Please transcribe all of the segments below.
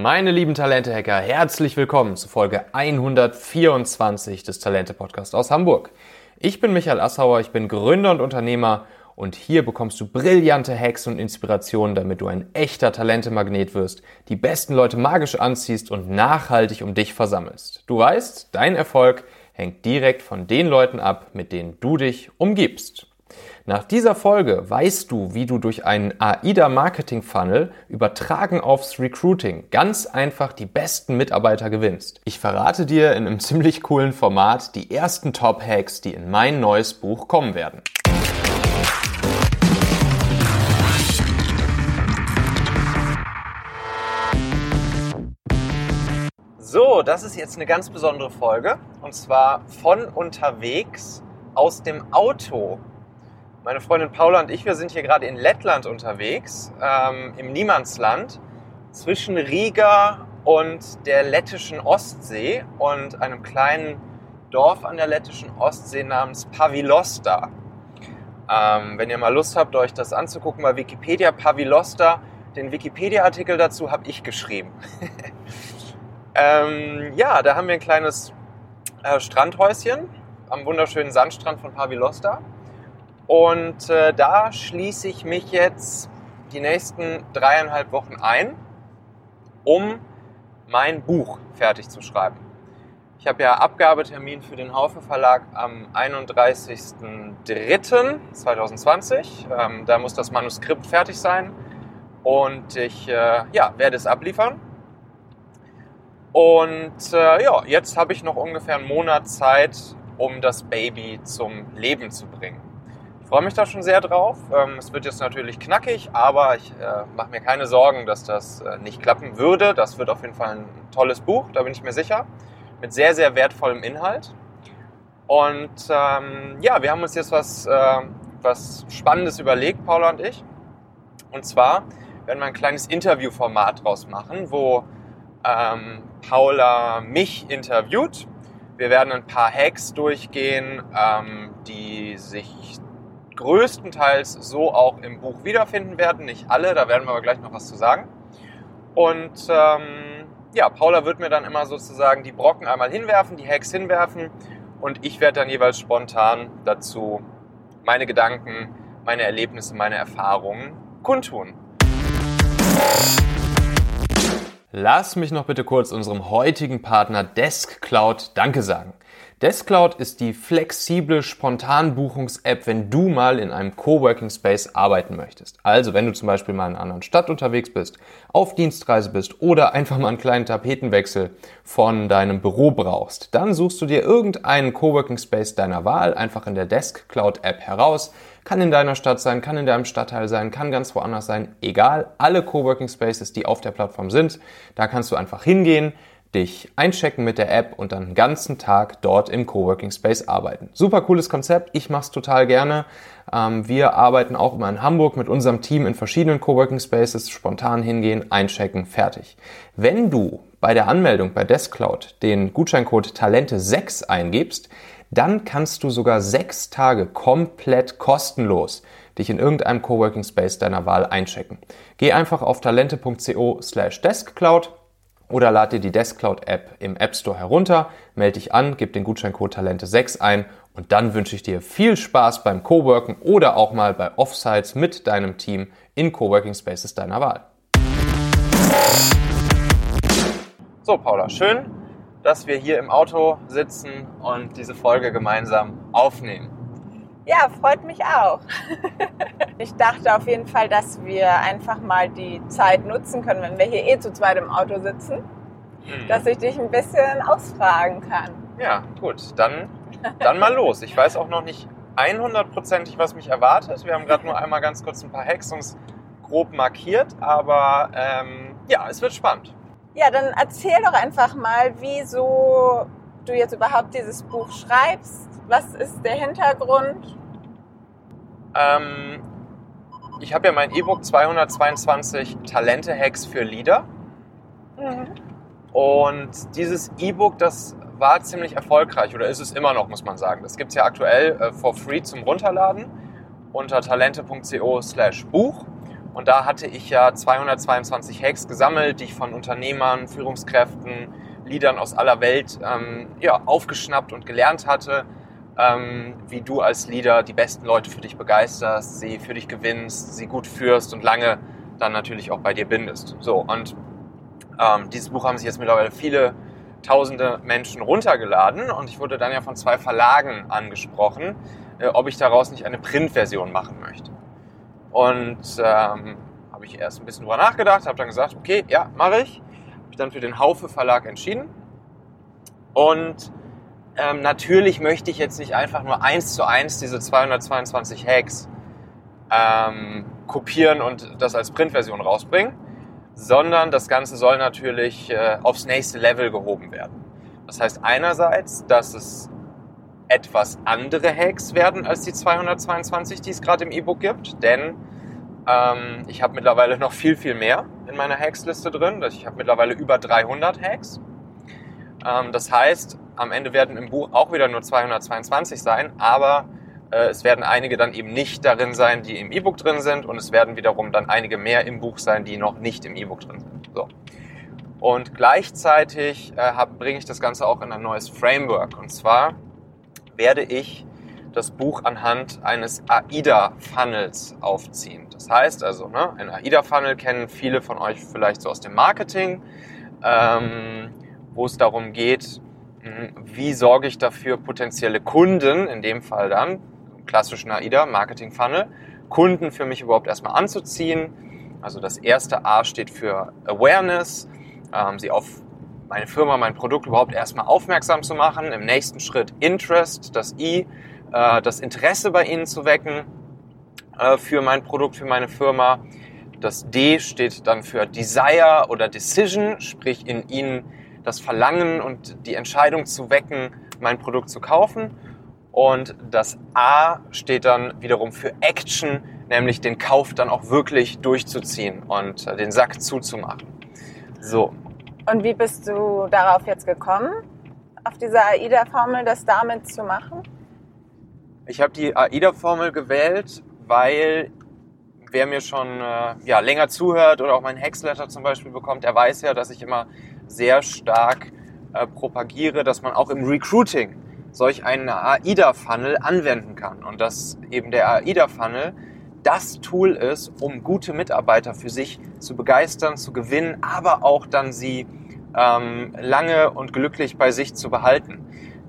Meine lieben Talente-Hacker, herzlich willkommen zu Folge 124 des Talente-Podcasts aus Hamburg. Ich bin Michael Assauer, ich bin Gründer und Unternehmer und hier bekommst du brillante Hacks und Inspirationen, damit du ein echter Talentemagnet wirst, die besten Leute magisch anziehst und nachhaltig um dich versammelst. Du weißt, dein Erfolg hängt direkt von den Leuten ab, mit denen du dich umgibst. Nach dieser Folge weißt du, wie du durch einen AIDA Marketing Funnel übertragen aufs Recruiting ganz einfach die besten Mitarbeiter gewinnst. Ich verrate dir in einem ziemlich coolen Format die ersten Top Hacks, die in mein neues Buch kommen werden. So, das ist jetzt eine ganz besondere Folge und zwar von unterwegs aus dem Auto. Meine Freundin Paula und ich, wir sind hier gerade in Lettland unterwegs, ähm, im Niemandsland, zwischen Riga und der lettischen Ostsee und einem kleinen Dorf an der lettischen Ostsee namens Pavilosta. Ähm, wenn ihr mal Lust habt, euch das anzugucken bei Wikipedia, Pavilosta, den Wikipedia-Artikel dazu habe ich geschrieben. ähm, ja, da haben wir ein kleines äh, Strandhäuschen am wunderschönen Sandstrand von Pavilosta. Und äh, da schließe ich mich jetzt die nächsten dreieinhalb Wochen ein, um mein Buch fertig zu schreiben. Ich habe ja Abgabetermin für den Haufe Verlag am 31.03.2020. Ähm, da muss das Manuskript fertig sein und ich äh, ja, werde es abliefern. Und äh, ja, jetzt habe ich noch ungefähr einen Monat Zeit, um das Baby zum Leben zu bringen freue mich da schon sehr drauf. Ähm, es wird jetzt natürlich knackig, aber ich äh, mache mir keine Sorgen, dass das äh, nicht klappen würde. Das wird auf jeden Fall ein tolles Buch, da bin ich mir sicher. Mit sehr, sehr wertvollem Inhalt. Und ähm, ja, wir haben uns jetzt was, äh, was Spannendes überlegt, Paula und ich. Und zwar werden wir ein kleines Interviewformat draus machen, wo ähm, Paula mich interviewt. Wir werden ein paar Hacks durchgehen, ähm, die sich größtenteils so auch im Buch wiederfinden werden. Nicht alle, da werden wir aber gleich noch was zu sagen. Und ähm, ja, Paula wird mir dann immer sozusagen die Brocken einmal hinwerfen, die Hacks hinwerfen und ich werde dann jeweils spontan dazu meine Gedanken, meine Erlebnisse, meine Erfahrungen kundtun. Lass mich noch bitte kurz unserem heutigen Partner Desk Cloud Danke sagen. Deskcloud ist die flexible Spontanbuchungs-App, wenn du mal in einem Coworking Space arbeiten möchtest. Also wenn du zum Beispiel mal in einer anderen Stadt unterwegs bist, auf Dienstreise bist oder einfach mal einen kleinen Tapetenwechsel von deinem Büro brauchst, dann suchst du dir irgendeinen Coworking Space deiner Wahl einfach in der Deskcloud App heraus. Kann in deiner Stadt sein, kann in deinem Stadtteil sein, kann ganz woanders sein, egal. Alle Coworking Spaces, die auf der Plattform sind, da kannst du einfach hingehen, dich einchecken mit der App und dann den ganzen Tag dort im Coworking Space arbeiten. Super cooles Konzept, ich mache es total gerne. Ähm, wir arbeiten auch immer in Hamburg mit unserem Team in verschiedenen Coworking Spaces, spontan hingehen, einchecken, fertig. Wenn du bei der Anmeldung bei Deskcloud den Gutscheincode Talente6 eingibst, dann kannst du sogar sechs Tage komplett kostenlos dich in irgendeinem Coworking Space deiner Wahl einchecken. Geh einfach auf talente.co slash deskcloud oder lad dir die Deskcloud-App im App Store herunter, melde dich an, gib den Gutscheincode Talente6 ein und dann wünsche ich dir viel Spaß beim Coworken oder auch mal bei Offsites mit deinem Team in Coworking Spaces deiner Wahl. So, Paula, schön, dass wir hier im Auto sitzen und diese Folge gemeinsam aufnehmen. Ja, freut mich auch. ich dachte auf jeden Fall, dass wir einfach mal die Zeit nutzen können, wenn wir hier eh zu zweit im Auto sitzen, mhm. dass ich dich ein bisschen ausfragen kann. Ja, gut, dann, dann mal los. Ich weiß auch noch nicht 100%ig, was mich erwartet. Wir haben gerade nur einmal ganz kurz ein paar uns grob markiert, aber ähm, ja, es wird spannend. Ja, dann erzähl doch einfach mal, wieso du jetzt überhaupt dieses Buch schreibst. Was ist der Hintergrund? Ähm, ich habe ja mein E-Book 222 Talente-Hacks für Leader. Mhm. Und dieses E-Book, das war ziemlich erfolgreich oder ist es immer noch, muss man sagen. Das gibt es ja aktuell äh, for free zum Runterladen unter talente.co slash Buch. Und da hatte ich ja 222 Hacks gesammelt, die ich von Unternehmern, Führungskräften, Leadern aus aller Welt ähm, ja, aufgeschnappt und gelernt hatte, ähm, wie du als Leader die besten Leute für dich begeisterst, sie für dich gewinnst, sie gut führst und lange dann natürlich auch bei dir bindest. So, und ähm, dieses Buch haben sich jetzt mittlerweile viele tausende Menschen runtergeladen und ich wurde dann ja von zwei Verlagen angesprochen, äh, ob ich daraus nicht eine Printversion machen möchte. Und ähm, habe ich erst ein bisschen drüber nachgedacht, habe dann gesagt, okay, ja, mache ich. Habe ich dann für den Haufe Verlag entschieden. Und ähm, natürlich möchte ich jetzt nicht einfach nur eins zu eins diese 222 Hacks ähm, kopieren und das als Printversion rausbringen, sondern das Ganze soll natürlich äh, aufs nächste Level gehoben werden. Das heißt einerseits, dass es etwas andere Hacks werden als die 222, die es gerade im E-Book gibt, denn ähm, ich habe mittlerweile noch viel, viel mehr in meiner Hacks-Liste drin. Ich habe mittlerweile über 300 Hacks. Ähm, das heißt, am Ende werden im Buch auch wieder nur 222 sein, aber äh, es werden einige dann eben nicht darin sein, die im E-Book drin sind und es werden wiederum dann einige mehr im Buch sein, die noch nicht im E-Book drin sind. So. Und gleichzeitig äh, bringe ich das Ganze auch in ein neues Framework. Und zwar werde ich das Buch anhand eines AIDA-Funnels aufziehen. Das heißt also, ne, ein AIDA-Funnel kennen viele von euch vielleicht so aus dem Marketing, ähm, wo es darum geht, wie sorge ich dafür, potenzielle Kunden, in dem Fall dann, klassischen AIDA, Marketing-Funnel, Kunden für mich überhaupt erstmal anzuziehen. Also das erste A steht für Awareness, ähm, sie auf meine Firma, mein Produkt überhaupt erstmal aufmerksam zu machen. Im nächsten Schritt Interest, das I, äh, das Interesse bei Ihnen zu wecken äh, für mein Produkt, für meine Firma. Das D steht dann für Desire oder Decision, sprich in Ihnen das Verlangen und die Entscheidung zu wecken, mein Produkt zu kaufen. Und das A steht dann wiederum für Action, nämlich den Kauf dann auch wirklich durchzuziehen und äh, den Sack zuzumachen. So, und wie bist du darauf jetzt gekommen, auf diese AIDA-Formel das damit zu machen? Ich habe die AIDA-Formel gewählt, weil wer mir schon äh, ja, länger zuhört oder auch mein Hexletter zum Beispiel bekommt, der weiß ja, dass ich immer sehr stark äh, propagiere, dass man auch im Recruiting solch einen AIDA-Funnel anwenden kann. Und dass eben der AIDA-Funnel das Tool ist, um gute Mitarbeiter für sich zu begeistern, zu gewinnen, aber auch dann sie ähm, lange und glücklich bei sich zu behalten.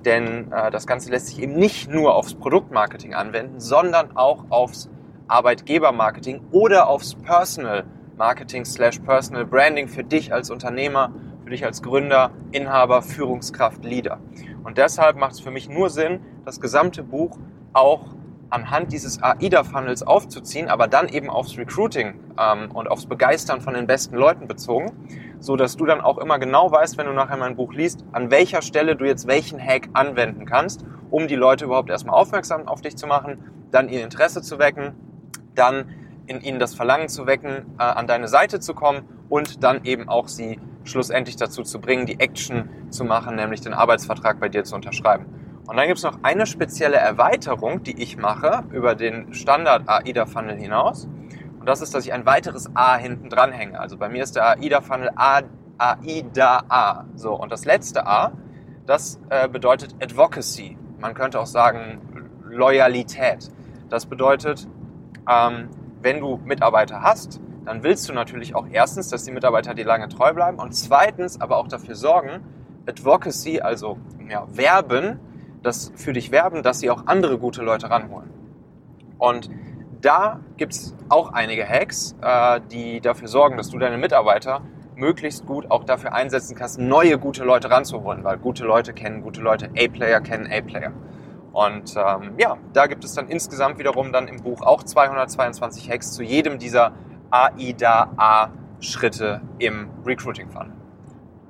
Denn äh, das Ganze lässt sich eben nicht nur aufs Produktmarketing anwenden, sondern auch aufs Arbeitgebermarketing oder aufs Personal Marketing slash Personal Branding für dich als Unternehmer, für dich als Gründer, Inhaber, Führungskraft, Leader. Und deshalb macht es für mich nur Sinn, das gesamte Buch auch anhand dieses AIDA-Funnels aufzuziehen, aber dann eben aufs Recruiting ähm, und aufs Begeistern von den besten Leuten bezogen, so dass du dann auch immer genau weißt, wenn du nachher mein Buch liest, an welcher Stelle du jetzt welchen Hack anwenden kannst, um die Leute überhaupt erstmal aufmerksam auf dich zu machen, dann ihr Interesse zu wecken, dann in ihnen das Verlangen zu wecken, äh, an deine Seite zu kommen und dann eben auch sie schlussendlich dazu zu bringen, die Action zu machen, nämlich den Arbeitsvertrag bei dir zu unterschreiben. Und dann gibt es noch eine spezielle Erweiterung, die ich mache über den Standard AIDA-Funnel hinaus. Und das ist, dass ich ein weiteres A hinten dran hänge. Also bei mir ist der AIDA-Funnel AIDA A. So, und das letzte A, das äh, bedeutet Advocacy. Man könnte auch sagen Loyalität. Das bedeutet, ähm, wenn du Mitarbeiter hast, dann willst du natürlich auch erstens, dass die Mitarbeiter dir lange treu bleiben und zweitens aber auch dafür sorgen, Advocacy, also ja, werben, das für dich werben, dass sie auch andere gute Leute ranholen. Und da gibt es auch einige Hacks, äh, die dafür sorgen, dass du deine Mitarbeiter möglichst gut auch dafür einsetzen kannst, neue gute Leute ranzuholen, weil gute Leute kennen gute Leute, A-Player kennen A-Player. Und ähm, ja, da gibt es dann insgesamt wiederum dann im Buch auch 222 Hacks zu jedem dieser AIDA-A-Schritte im Recruiting-Funnel.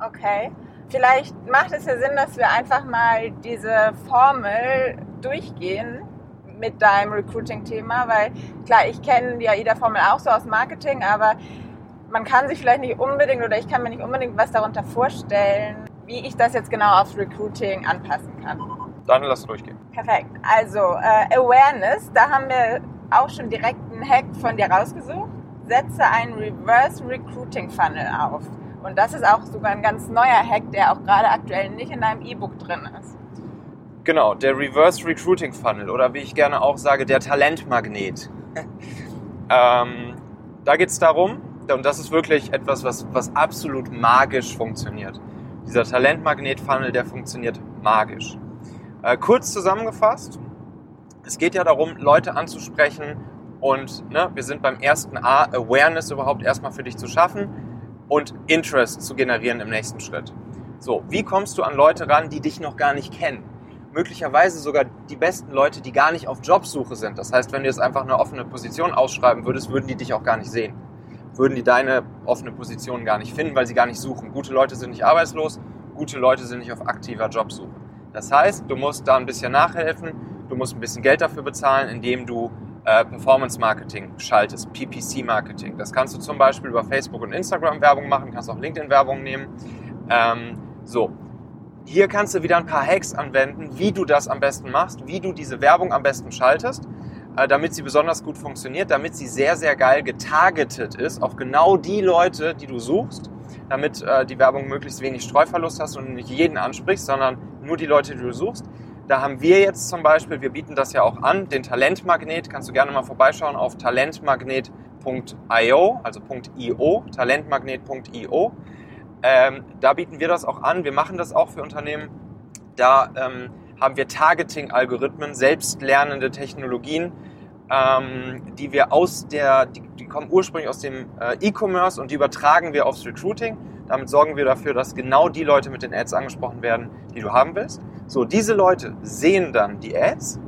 Okay. Vielleicht macht es ja Sinn, dass wir einfach mal diese Formel durchgehen mit deinem Recruiting-Thema, weil klar, ich kenne die AIDA-Formel auch so aus Marketing, aber man kann sich vielleicht nicht unbedingt oder ich kann mir nicht unbedingt was darunter vorstellen, wie ich das jetzt genau aufs Recruiting anpassen kann. Dann lass durchgehen. Perfekt. Also äh, Awareness, da haben wir auch schon direkt einen Hack von dir rausgesucht. Setze einen Reverse Recruiting Funnel auf. Und das ist auch sogar ein ganz neuer Hack, der auch gerade aktuell nicht in deinem E-Book drin ist. Genau, der Reverse Recruiting Funnel oder wie ich gerne auch sage, der Talentmagnet. ähm, da geht es darum, und das ist wirklich etwas, was, was absolut magisch funktioniert. Dieser Talentmagnet-Funnel, der funktioniert magisch. Äh, kurz zusammengefasst, es geht ja darum, Leute anzusprechen und ne, wir sind beim ersten A, Awareness überhaupt erstmal für dich zu schaffen und Interest zu generieren im nächsten Schritt. So, wie kommst du an Leute ran, die dich noch gar nicht kennen? Möglicherweise sogar die besten Leute, die gar nicht auf Jobsuche sind. Das heißt, wenn du jetzt einfach eine offene Position ausschreiben würdest, würden die dich auch gar nicht sehen. Würden die deine offene Position gar nicht finden, weil sie gar nicht suchen. Gute Leute sind nicht arbeitslos, gute Leute sind nicht auf aktiver Jobsuche. Das heißt, du musst da ein bisschen nachhelfen, du musst ein bisschen Geld dafür bezahlen, indem du äh, Performance Marketing schaltest, PPC Marketing. Das kannst du zum Beispiel über Facebook und Instagram Werbung machen, kannst auch LinkedIn Werbung nehmen. Ähm, so, hier kannst du wieder ein paar Hacks anwenden, wie du das am besten machst, wie du diese Werbung am besten schaltest, äh, damit sie besonders gut funktioniert, damit sie sehr, sehr geil getargetet ist auf genau die Leute, die du suchst, damit äh, die Werbung möglichst wenig Streuverlust hast und nicht jeden ansprichst, sondern nur die Leute, die du suchst. Da haben wir jetzt zum Beispiel, wir bieten das ja auch an, den Talentmagnet, kannst du gerne mal vorbeischauen auf talentmagnet.io, also .io, talentmagnet.io. Ähm, da bieten wir das auch an, wir machen das auch für Unternehmen. Da ähm, haben wir Targeting-Algorithmen, selbstlernende Technologien, ähm, die wir aus der, die, die kommen ursprünglich aus dem äh, E-Commerce und die übertragen wir aufs Recruiting. Damit sorgen wir dafür, dass genau die Leute mit den Ads angesprochen werden, die du haben willst. So, diese Leute sehen dann die Ads,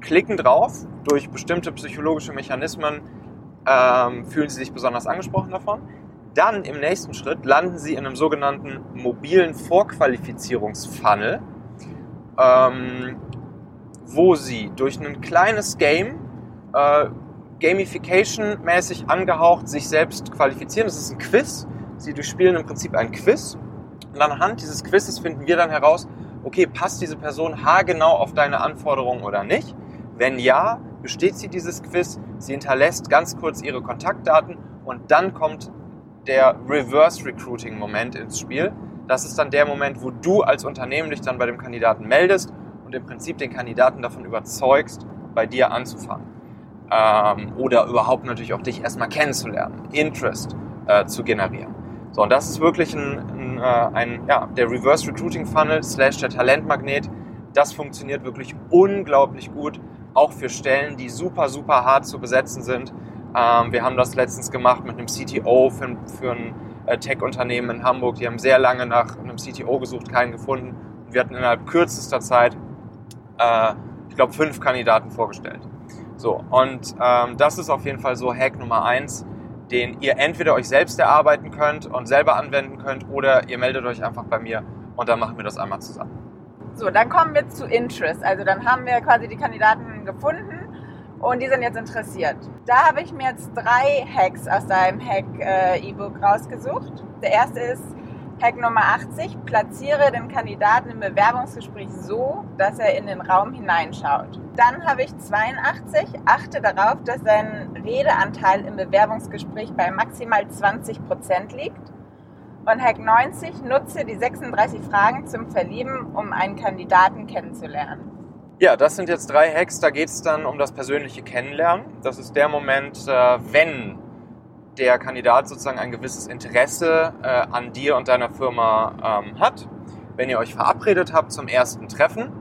klicken drauf, durch bestimmte psychologische Mechanismen ähm, fühlen sie sich besonders angesprochen davon. Dann im nächsten Schritt landen sie in einem sogenannten mobilen Vorqualifizierungsfunnel, ähm, wo sie durch ein kleines Game, äh, Gamification-mäßig angehaucht, sich selbst qualifizieren. Das ist ein Quiz. Sie durchspielen im Prinzip ein Quiz. Und anhand dieses Quizzes finden wir dann heraus, okay, passt diese Person haargenau auf deine Anforderungen oder nicht? Wenn ja, besteht sie dieses Quiz, sie hinterlässt ganz kurz ihre Kontaktdaten und dann kommt der Reverse Recruiting Moment ins Spiel. Das ist dann der Moment, wo du als Unternehmen dich dann bei dem Kandidaten meldest und im Prinzip den Kandidaten davon überzeugst, bei dir anzufangen. Ähm, oder überhaupt natürlich auch dich erstmal kennenzulernen, Interest äh, zu generieren. So, und das ist wirklich ein, ein, äh, ein, ja, der Reverse Recruiting Funnel slash der Talentmagnet. Das funktioniert wirklich unglaublich gut, auch für Stellen, die super, super hart zu besetzen sind. Ähm, wir haben das letztens gemacht mit einem CTO für, für ein äh, Tech-Unternehmen in Hamburg. Die haben sehr lange nach einem CTO gesucht, keinen gefunden. Und wir hatten innerhalb kürzester Zeit, äh, ich glaube, fünf Kandidaten vorgestellt. So, und ähm, das ist auf jeden Fall so Hack Nummer eins den ihr entweder euch selbst erarbeiten könnt und selber anwenden könnt oder ihr meldet euch einfach bei mir und dann machen wir das einmal zusammen. So, dann kommen wir zu Interest. Also dann haben wir quasi die Kandidaten gefunden und die sind jetzt interessiert. Da habe ich mir jetzt drei Hacks aus deinem Hack-E-Book äh, rausgesucht. Der erste ist, Hack Nummer 80, platziere den Kandidaten im Bewerbungsgespräch so, dass er in den Raum hineinschaut. Dann habe ich 82, achte darauf, dass dein Redeanteil im Bewerbungsgespräch bei maximal 20 Prozent liegt. Und Hack 90, nutze die 36 Fragen zum Verlieben, um einen Kandidaten kennenzulernen. Ja, das sind jetzt drei Hacks, da geht es dann um das persönliche Kennenlernen. Das ist der Moment, äh, wenn der Kandidat sozusagen ein gewisses Interesse äh, an dir und deiner Firma ähm, hat. Wenn ihr euch verabredet habt zum ersten Treffen,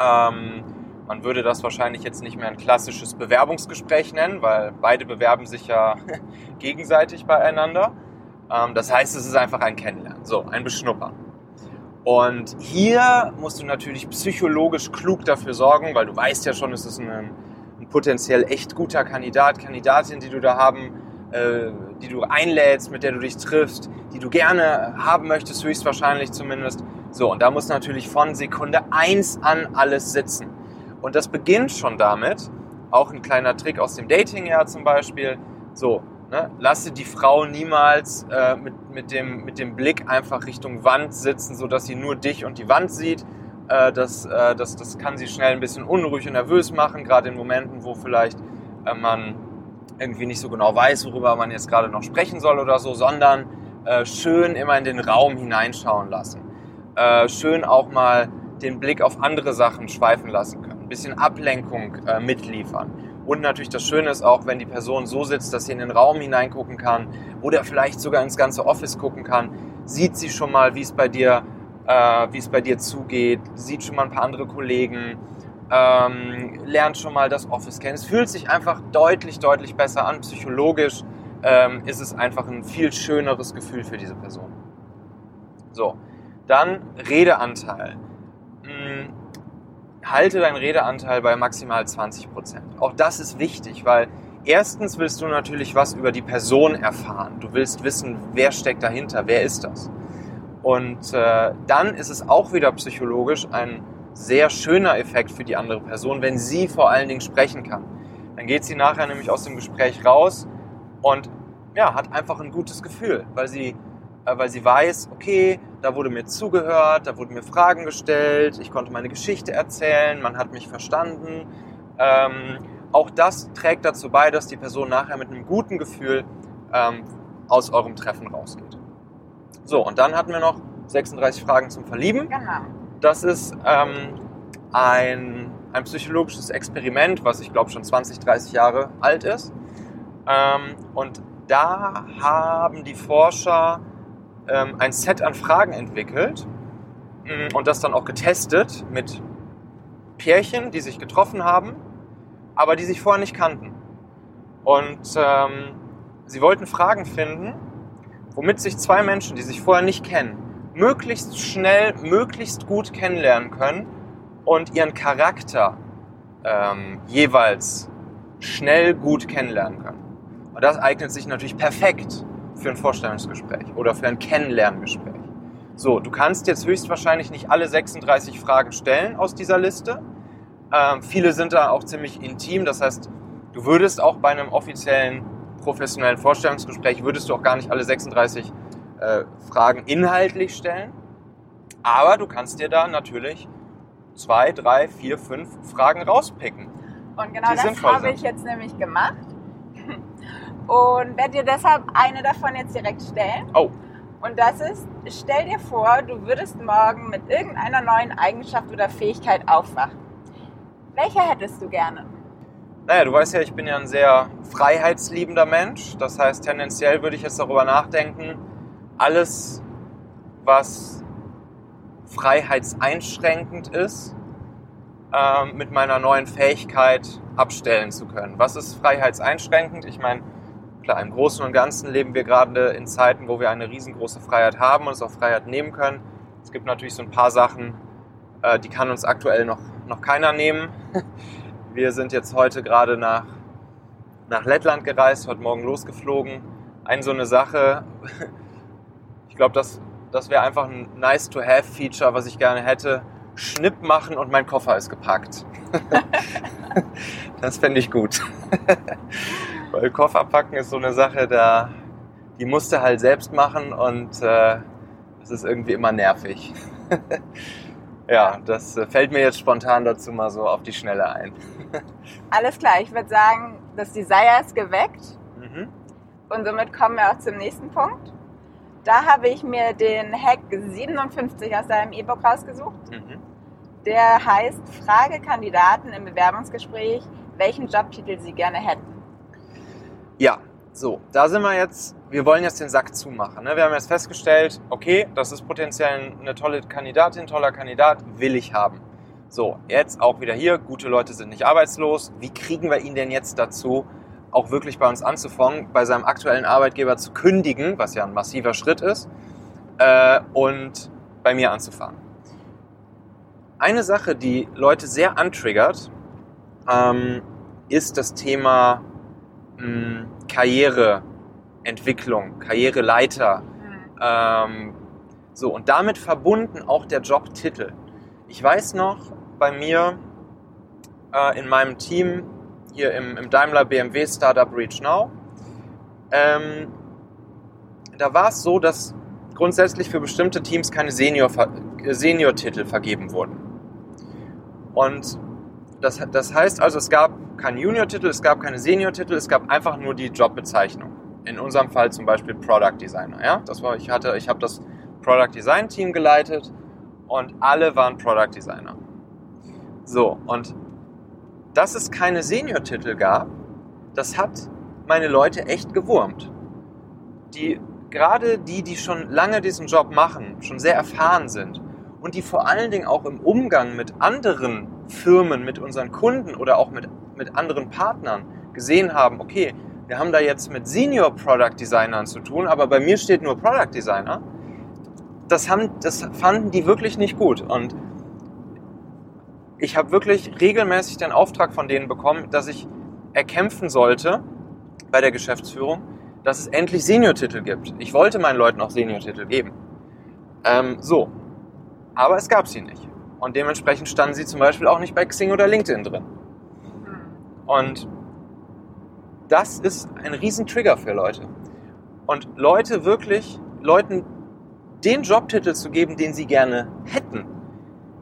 ähm, man würde das wahrscheinlich jetzt nicht mehr ein klassisches Bewerbungsgespräch nennen, weil beide bewerben sich ja gegenseitig beieinander. Ähm, das heißt, es ist einfach ein Kennenlernen, so ein Beschnuppern. Und hier musst du natürlich psychologisch klug dafür sorgen, weil du weißt ja schon, es ist ein, ein potenziell echt guter Kandidat, Kandidatin, die du da haben äh, die du einlädst, mit der du dich triffst, die du gerne haben möchtest, höchstwahrscheinlich zumindest. So, und da muss natürlich von Sekunde 1 an alles sitzen. Und das beginnt schon damit, auch ein kleiner Trick aus dem Dating-Jahr zum Beispiel, so, ne, lasse die Frau niemals äh, mit, mit, dem, mit dem Blick einfach Richtung Wand sitzen, sodass sie nur dich und die Wand sieht. Äh, das, äh, das, das kann sie schnell ein bisschen unruhig und nervös machen, gerade in Momenten, wo vielleicht äh, man irgendwie nicht so genau weiß, worüber man jetzt gerade noch sprechen soll oder so, sondern äh, schön immer in den Raum hineinschauen lassen. Äh, schön auch mal den Blick auf andere Sachen schweifen lassen können. Ein bisschen Ablenkung äh, mitliefern. Und natürlich das Schöne ist auch, wenn die Person so sitzt, dass sie in den Raum hineingucken kann oder vielleicht sogar ins ganze Office gucken kann, sieht sie schon mal, wie es bei dir, äh, wie es bei dir zugeht, sieht schon mal ein paar andere Kollegen, ähm, lernt schon mal das Office kennen. Es fühlt sich einfach deutlich, deutlich besser an. Psychologisch ähm, ist es einfach ein viel schöneres Gefühl für diese Person. So, dann Redeanteil. Hm, halte deinen Redeanteil bei maximal 20%. Auch das ist wichtig, weil erstens willst du natürlich was über die Person erfahren. Du willst wissen, wer steckt dahinter, wer ist das. Und äh, dann ist es auch wieder psychologisch ein sehr schöner Effekt für die andere Person, wenn sie vor allen Dingen sprechen kann. Dann geht sie nachher nämlich aus dem Gespräch raus und ja, hat einfach ein gutes Gefühl, weil sie, äh, weil sie weiß, okay, da wurde mir zugehört, da wurden mir Fragen gestellt, ich konnte meine Geschichte erzählen, man hat mich verstanden. Ähm, auch das trägt dazu bei, dass die Person nachher mit einem guten Gefühl ähm, aus eurem Treffen rausgeht. So, und dann hatten wir noch 36 Fragen zum Verlieben. Genau. Das ist ähm, ein, ein psychologisches Experiment, was ich glaube schon 20, 30 Jahre alt ist. Ähm, und da haben die Forscher ähm, ein Set an Fragen entwickelt mm, und das dann auch getestet mit Pärchen, die sich getroffen haben, aber die sich vorher nicht kannten. Und ähm, sie wollten Fragen finden, womit sich zwei Menschen, die sich vorher nicht kennen, möglichst schnell, möglichst gut kennenlernen können und ihren Charakter ähm, jeweils schnell gut kennenlernen können. Und das eignet sich natürlich perfekt für ein Vorstellungsgespräch oder für ein Kennenlerngespräch. So, du kannst jetzt höchstwahrscheinlich nicht alle 36 Fragen stellen aus dieser Liste. Ähm, viele sind da auch ziemlich intim, das heißt, du würdest auch bei einem offiziellen professionellen Vorstellungsgespräch, würdest du auch gar nicht alle 36 äh, Fragen inhaltlich stellen. Aber du kannst dir da natürlich zwei, drei, vier, fünf Fragen rauspicken. Und genau das habe ich jetzt nämlich gemacht. Und werde dir deshalb eine davon jetzt direkt stellen. Oh. Und das ist, stell dir vor, du würdest morgen mit irgendeiner neuen Eigenschaft oder Fähigkeit aufwachen. Welche hättest du gerne? Naja, du weißt ja, ich bin ja ein sehr freiheitsliebender Mensch. Das heißt, tendenziell würde ich jetzt darüber nachdenken, alles, was freiheitseinschränkend ist, äh, mit meiner neuen Fähigkeit abstellen zu können. Was ist freiheitseinschränkend? Ich meine, klar, im Großen und Ganzen leben wir gerade in Zeiten, wo wir eine riesengroße Freiheit haben und uns auch Freiheit nehmen können. Es gibt natürlich so ein paar Sachen, äh, die kann uns aktuell noch, noch keiner nehmen. Wir sind jetzt heute gerade nach, nach Lettland gereist, heute Morgen losgeflogen. Eine so eine Sache, glaube, das, das wäre einfach ein nice-to-have-Feature, was ich gerne hätte. Schnipp machen und mein Koffer ist gepackt. das fände ich gut. Weil Koffer packen ist so eine Sache, da, die musst du halt selbst machen und äh, das ist irgendwie immer nervig. ja, das äh, fällt mir jetzt spontan dazu mal so auf die Schnelle ein. Alles klar, ich würde sagen, das Desire ist geweckt. Mhm. Und somit kommen wir auch zum nächsten Punkt. Da habe ich mir den Hack 57 aus deinem E-Book rausgesucht. Mhm. Der heißt Frage Kandidaten im Bewerbungsgespräch, welchen Jobtitel sie gerne hätten. Ja, so, da sind wir jetzt, wir wollen jetzt den Sack zumachen. Ne? Wir haben jetzt festgestellt, okay, das ist potenziell eine tolle Kandidatin, toller Kandidat, will ich haben. So, jetzt auch wieder hier, gute Leute sind nicht arbeitslos. Wie kriegen wir ihn denn jetzt dazu, auch wirklich bei uns anzufangen, bei seinem aktuellen Arbeitgeber zu kündigen, was ja ein massiver Schritt ist, äh, und bei mir anzufangen. Eine Sache, die Leute sehr antriggert, ähm, ist das Thema mh, hm, Karriereentwicklung, Karriereleiter. Mhm. Ähm, so, und damit verbunden auch der Jobtitel. Ich weiß noch, bei mir äh, in meinem Team hier im, im Daimler BMW Startup Reach Now. Ähm, da war es so, dass grundsätzlich für bestimmte Teams keine Senior, Senior-Titel vergeben wurden. Und das, das heißt also, es gab keinen Junior-Titel, es gab keine Senior-Titel, es gab einfach nur die Jobbezeichnung. In unserem Fall zum Beispiel Product Designer. Ja? Das war, ich hatte, ich habe das Product Design Team geleitet und alle waren Product Designer. So, und dass es keine Senior-Titel gab, das hat meine Leute echt gewurmt. Die, gerade die, die schon lange diesen Job machen, schon sehr erfahren sind und die vor allen Dingen auch im Umgang mit anderen Firmen, mit unseren Kunden oder auch mit, mit anderen Partnern gesehen haben, okay, wir haben da jetzt mit Senior Product Designern zu tun, aber bei mir steht nur Product Designer. Das, haben, das fanden die wirklich nicht gut. Und ich habe wirklich regelmäßig den Auftrag von denen bekommen, dass ich erkämpfen sollte bei der Geschäftsführung, dass es endlich Senior-Titel gibt. Ich wollte meinen Leuten auch Senior-Titel geben. Ähm, so, aber es gab sie nicht. Und dementsprechend standen sie zum Beispiel auch nicht bei Xing oder LinkedIn drin. Und das ist ein riesen Trigger für Leute. Und Leute wirklich, Leuten den Jobtitel zu geben, den sie gerne hätten,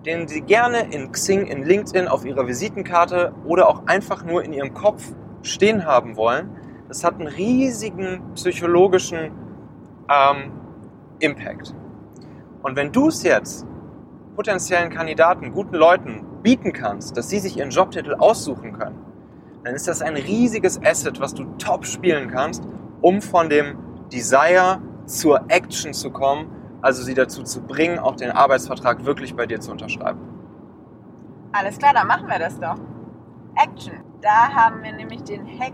den sie gerne in Xing, in LinkedIn, auf ihrer Visitenkarte oder auch einfach nur in ihrem Kopf stehen haben wollen, das hat einen riesigen psychologischen ähm, Impact. Und wenn du es jetzt potenziellen Kandidaten, guten Leuten bieten kannst, dass sie sich ihren Jobtitel aussuchen können, dann ist das ein riesiges Asset, was du top spielen kannst, um von dem Desire zur Action zu kommen, also sie dazu zu bringen, auch den Arbeitsvertrag wirklich bei dir zu unterschreiben. Alles klar, dann machen wir das doch. Action. Da haben wir nämlich den Hack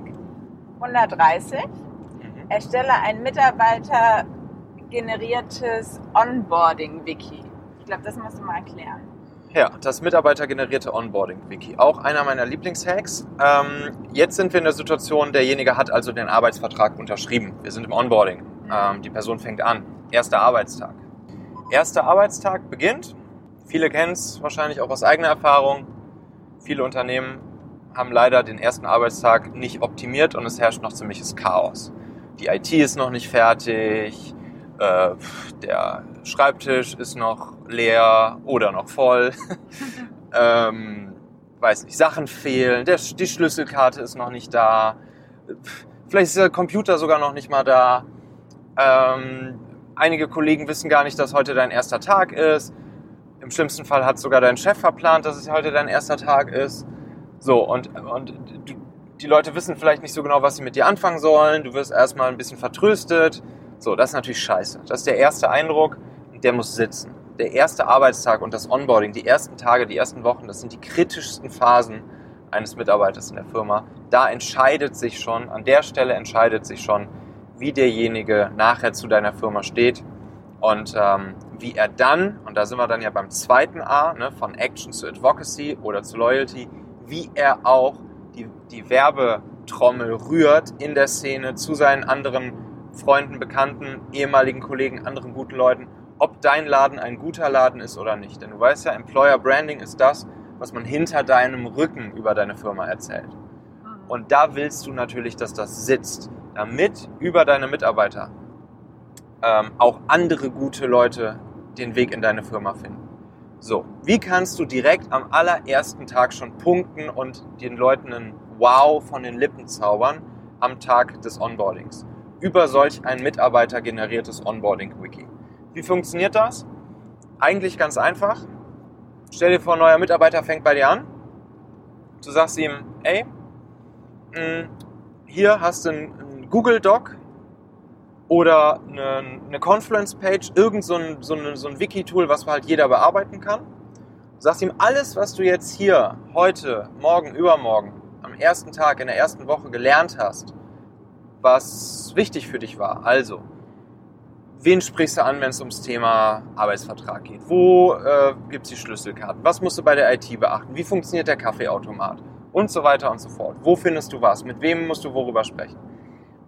130. Mhm. Erstelle ein mitarbeitergeneriertes Onboarding-Wiki. Ich glaube, das musst du mal erklären. Ja, das mitarbeitergenerierte Onboarding-Wiki. Auch einer meiner Lieblingshacks. Ähm, jetzt sind wir in der Situation, derjenige hat also den Arbeitsvertrag unterschrieben. Wir sind im Onboarding. Ähm, die Person fängt an. Erster Arbeitstag. Erster Arbeitstag beginnt. Viele kennen es wahrscheinlich auch aus eigener Erfahrung. Viele Unternehmen haben leider den ersten Arbeitstag nicht optimiert und es herrscht noch ziemliches Chaos. Die IT ist noch nicht fertig, äh, der Schreibtisch ist noch leer oder noch voll. ähm, weiß nicht, Sachen fehlen, der, die Schlüsselkarte ist noch nicht da. Vielleicht ist der Computer sogar noch nicht mal da. Ähm, einige Kollegen wissen gar nicht, dass heute dein erster Tag ist. Im schlimmsten Fall hat sogar dein Chef verplant, dass es heute dein erster Tag ist. So, und, und die Leute wissen vielleicht nicht so genau, was sie mit dir anfangen sollen. Du wirst erstmal ein bisschen vertröstet. So, das ist natürlich scheiße. Das ist der erste Eindruck der muss sitzen. Der erste Arbeitstag und das Onboarding, die ersten Tage, die ersten Wochen, das sind die kritischsten Phasen eines Mitarbeiters in der Firma. Da entscheidet sich schon, an der Stelle entscheidet sich schon, wie derjenige nachher zu deiner Firma steht und ähm, wie er dann, und da sind wir dann ja beim zweiten A, ne, von Action zu Advocacy oder zu Loyalty, wie er auch die, die Werbetrommel rührt in der Szene zu seinen anderen Freunden, Bekannten, ehemaligen Kollegen, anderen guten Leuten ob dein Laden ein guter Laden ist oder nicht. Denn du weißt ja, Employer Branding ist das, was man hinter deinem Rücken über deine Firma erzählt. Und da willst du natürlich, dass das sitzt, damit über deine Mitarbeiter ähm, auch andere gute Leute den Weg in deine Firma finden. So, wie kannst du direkt am allerersten Tag schon punkten und den Leuten einen Wow von den Lippen zaubern am Tag des Onboardings? Über solch ein mitarbeitergeneriertes Onboarding-Wiki. Wie funktioniert das? Eigentlich ganz einfach. Stell dir vor, ein neuer Mitarbeiter fängt bei dir an. Du sagst ihm, ey, hier hast du einen Google Doc oder eine, eine Confluence-Page, irgend so ein, so, ein, so ein Wiki-Tool, was halt jeder bearbeiten kann. Du sagst ihm alles, was du jetzt hier, heute, morgen, übermorgen, am ersten Tag, in der ersten Woche gelernt hast, was wichtig für dich war. Also, wen sprichst du an, wenn es ums Thema Arbeitsvertrag geht? Wo äh, gibt es die Schlüsselkarten? Was musst du bei der IT beachten? Wie funktioniert der Kaffeeautomat? Und so weiter und so fort. Wo findest du was? Mit wem musst du worüber sprechen?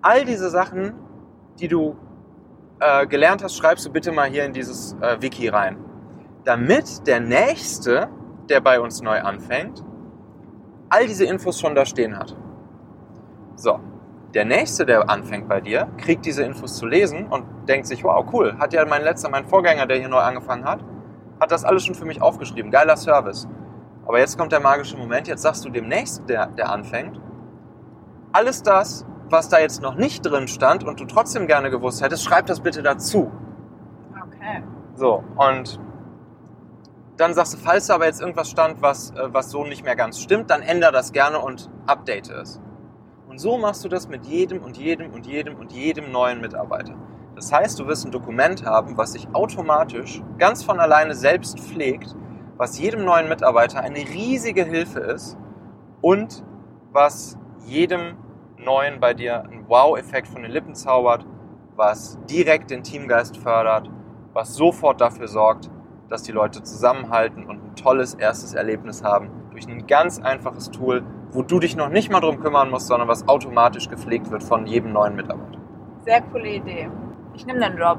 All diese Sachen, die du äh, gelernt hast, schreibst du bitte mal hier in dieses äh, Wiki rein. Damit der Nächste, der bei uns neu anfängt, all diese Infos schon da stehen hat. So, der Nächste, der anfängt bei dir, kriegt diese Infos zu lesen und denkt sich, wow, cool, hat ja mein letzter, mein Vorgänger, der hier neu angefangen hat, hat das alles schon für mich aufgeschrieben. Geiler Service. Aber jetzt kommt der magische Moment, jetzt sagst du demnächst, der, der anfängt, alles das, was da jetzt noch nicht drin stand und du trotzdem gerne gewusst hättest, schreib das bitte dazu. Okay. So, und dann sagst du, falls da aber jetzt irgendwas stand, was, äh, was so nicht mehr ganz stimmt, dann ändere das gerne und update es. Und so machst du das mit jedem und jedem und jedem und jedem neuen Mitarbeiter. Das heißt, du wirst ein Dokument haben, was sich automatisch ganz von alleine selbst pflegt, was jedem neuen Mitarbeiter eine riesige Hilfe ist und was jedem neuen bei dir einen Wow-Effekt von den Lippen zaubert, was direkt den Teamgeist fördert, was sofort dafür sorgt, dass die Leute zusammenhalten und ein tolles erstes Erlebnis haben durch ein ganz einfaches Tool, wo du dich noch nicht mal drum kümmern musst, sondern was automatisch gepflegt wird von jedem neuen Mitarbeiter. Sehr coole Idee. Ich nehme den Job.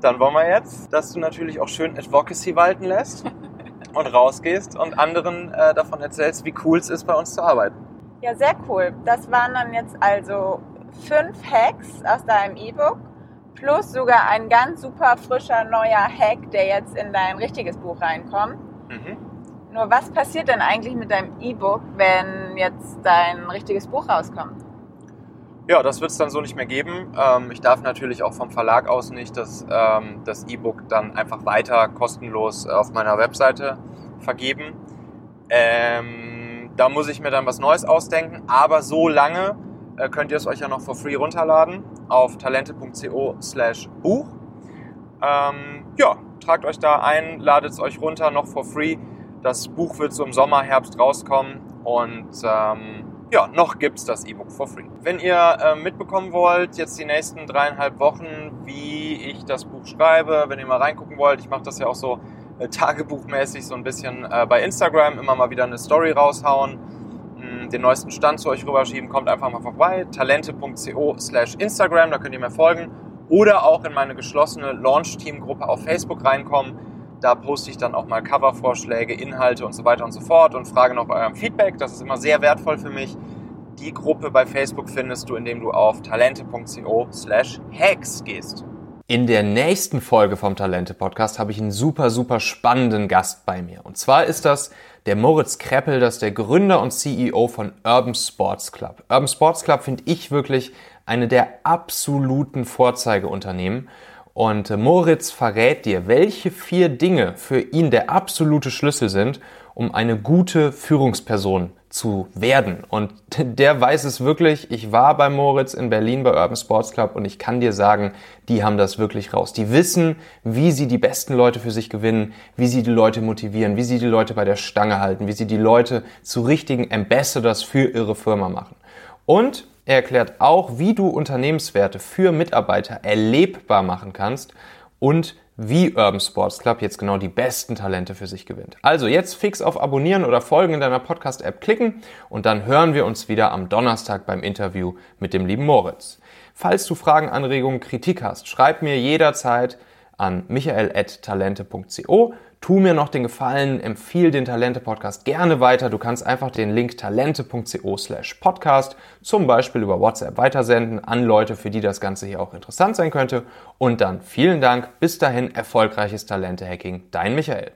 Dann wollen wir jetzt, dass du natürlich auch schön Advocacy walten lässt und rausgehst und anderen äh, davon erzählst, wie cool es ist, bei uns zu arbeiten. Ja, sehr cool. Das waren dann jetzt also fünf Hacks aus deinem E-Book plus sogar ein ganz super frischer neuer Hack, der jetzt in dein richtiges Buch reinkommt. Mhm. Nur was passiert denn eigentlich mit deinem E-Book, wenn jetzt dein richtiges Buch rauskommt? Ja, das wird es dann so nicht mehr geben. Ähm, ich darf natürlich auch vom Verlag aus nicht das, ähm, das E-Book dann einfach weiter kostenlos auf meiner Webseite vergeben. Ähm, da muss ich mir dann was Neues ausdenken, aber so lange äh, könnt ihr es euch ja noch for free runterladen auf talente.co slash Buch. Ähm, ja, tragt euch da ein, ladet es euch runter, noch for free. Das Buch wird so im Sommer, Herbst rauskommen und ähm, ja, noch gibt es das E-Book for free. Wenn ihr äh, mitbekommen wollt, jetzt die nächsten dreieinhalb Wochen, wie ich das Buch schreibe, wenn ihr mal reingucken wollt, ich mache das ja auch so äh, tagebuchmäßig so ein bisschen äh, bei Instagram, immer mal wieder eine Story raushauen den neuesten Stand zu euch rüberschieben, kommt einfach mal vorbei. talente.co slash Instagram, da könnt ihr mir folgen. Oder auch in meine geschlossene Launch-Team-Gruppe auf Facebook reinkommen. Da poste ich dann auch mal Covervorschläge, Inhalte und so weiter und so fort und frage nach eurem Feedback. Das ist immer sehr wertvoll für mich. Die Gruppe bei Facebook findest du, indem du auf talente.co slash hacks gehst. In der nächsten Folge vom Talente Podcast habe ich einen super, super spannenden Gast bei mir. Und zwar ist das der Moritz Kreppel, das ist der Gründer und CEO von Urban Sports Club. Urban Sports Club finde ich wirklich eine der absoluten Vorzeigeunternehmen. Und Moritz verrät dir, welche vier Dinge für ihn der absolute Schlüssel sind, um eine gute Führungsperson zu werden. Und der weiß es wirklich. Ich war bei Moritz in Berlin bei Urban Sports Club und ich kann dir sagen, die haben das wirklich raus. Die wissen, wie sie die besten Leute für sich gewinnen, wie sie die Leute motivieren, wie sie die Leute bei der Stange halten, wie sie die Leute zu richtigen Ambassadors für ihre Firma machen. Und er erklärt auch, wie du Unternehmenswerte für Mitarbeiter erlebbar machen kannst und wie Urban Sports Club jetzt genau die besten Talente für sich gewinnt. Also jetzt fix auf Abonnieren oder Folgen in deiner Podcast-App klicken und dann hören wir uns wieder am Donnerstag beim Interview mit dem lieben Moritz. Falls du Fragen, Anregungen, Kritik hast, schreib mir jederzeit an michael.talente.co. Tu mir noch den Gefallen, empfiehl den Talente-Podcast gerne weiter. Du kannst einfach den Link talente.co slash podcast zum Beispiel über WhatsApp weitersenden an Leute, für die das Ganze hier auch interessant sein könnte. Und dann vielen Dank. Bis dahin, erfolgreiches Talente-Hacking. Dein Michael.